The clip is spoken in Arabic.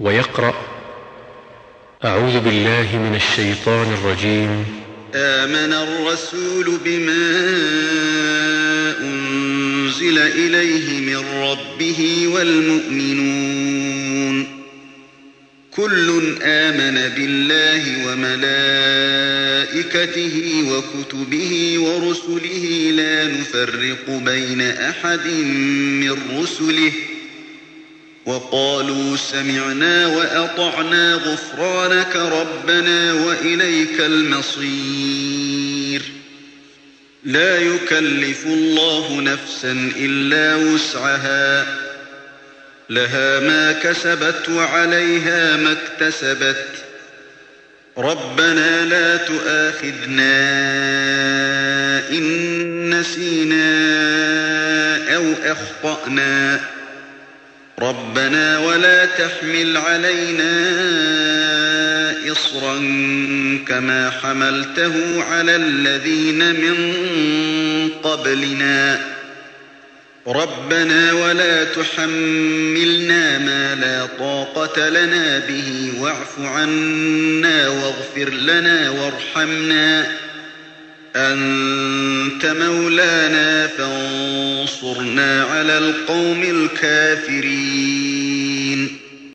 ويقرأ أعوذ بالله من الشيطان الرجيم. آمن الرسول بما أنزل إليه من ربه والمؤمنون. كل آمن بالله وملائكته وكتبه ورسله. لا نفرق بين أحد من رسله. وقالوا سمعنا وأطعنا غفرانك ربنا وإليك المصير. لا يكلف الله نفسا إلا وسعها. لها ما كسبت وعليها ما اكتسبت. ربنا لا تؤاخذنا إن نسينا أو أخطأنا. ربنا ولا تحمل علينا إصرا كما حملته على الذين من قبلنا. ربنا ولا تحملنا ما لا طاقة لنا به واعف عنا واغفر لنا وارحمنا. أنت مولانا فانصرنا. وانصرنا على القوم الكافرين.